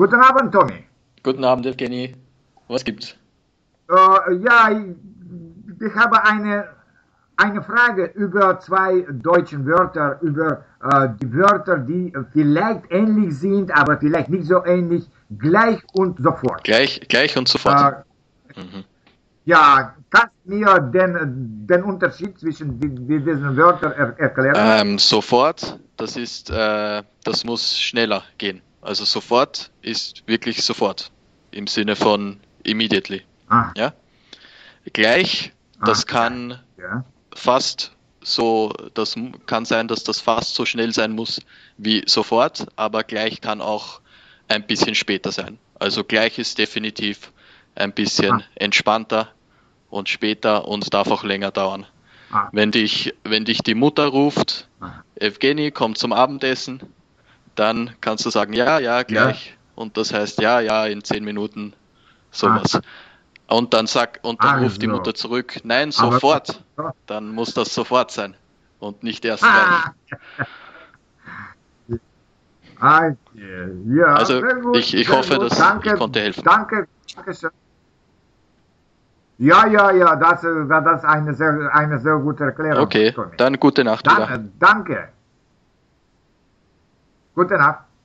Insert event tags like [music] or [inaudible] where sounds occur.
Guten Abend, Tommy. Guten Abend, Evgeny. Was gibt's? Äh, ja, ich, ich, habe eine, eine Frage über zwei deutsche Wörter, über äh, die Wörter, die vielleicht ähnlich sind, aber vielleicht nicht so ähnlich, gleich und sofort. Gleich, gleich und sofort. Äh, mhm. Ja, kannst du mir den, den Unterschied zwischen diesen Wörtern er erklären? Ähm, sofort, das ist, äh, das muss schneller gehen. Also sofort ist wirklich sofort im Sinne von immediately. Ah. Ja? Gleich, das ah. kann ja. fast so, das kann sein, dass das fast so schnell sein muss wie sofort, aber gleich kann auch ein bisschen später sein. Also gleich ist definitiv ein bisschen ah. entspannter und später und darf auch länger dauern. Ah. Wenn dich, wenn dich die Mutter ruft, ah. Evgeny, komm zum Abendessen, dann kannst du sagen, ja, ja, gleich. Ja. Und das heißt, ja, ja, in zehn Minuten sowas. Ah. Und dann sag, und dann also. ruft die Mutter zurück, nein, sofort. Aber, dann muss das sofort sein. Und nicht erst ah. [laughs] Ah, ja, also ich, ich hoffe, dass danke, ich konnte helfen. Danke, danke schön. Ja, ja, ja, das, das ist eine sehr, eine sehr gute Erklärung. Okay, dann gute Nacht. Dann, danke. Gute Nacht.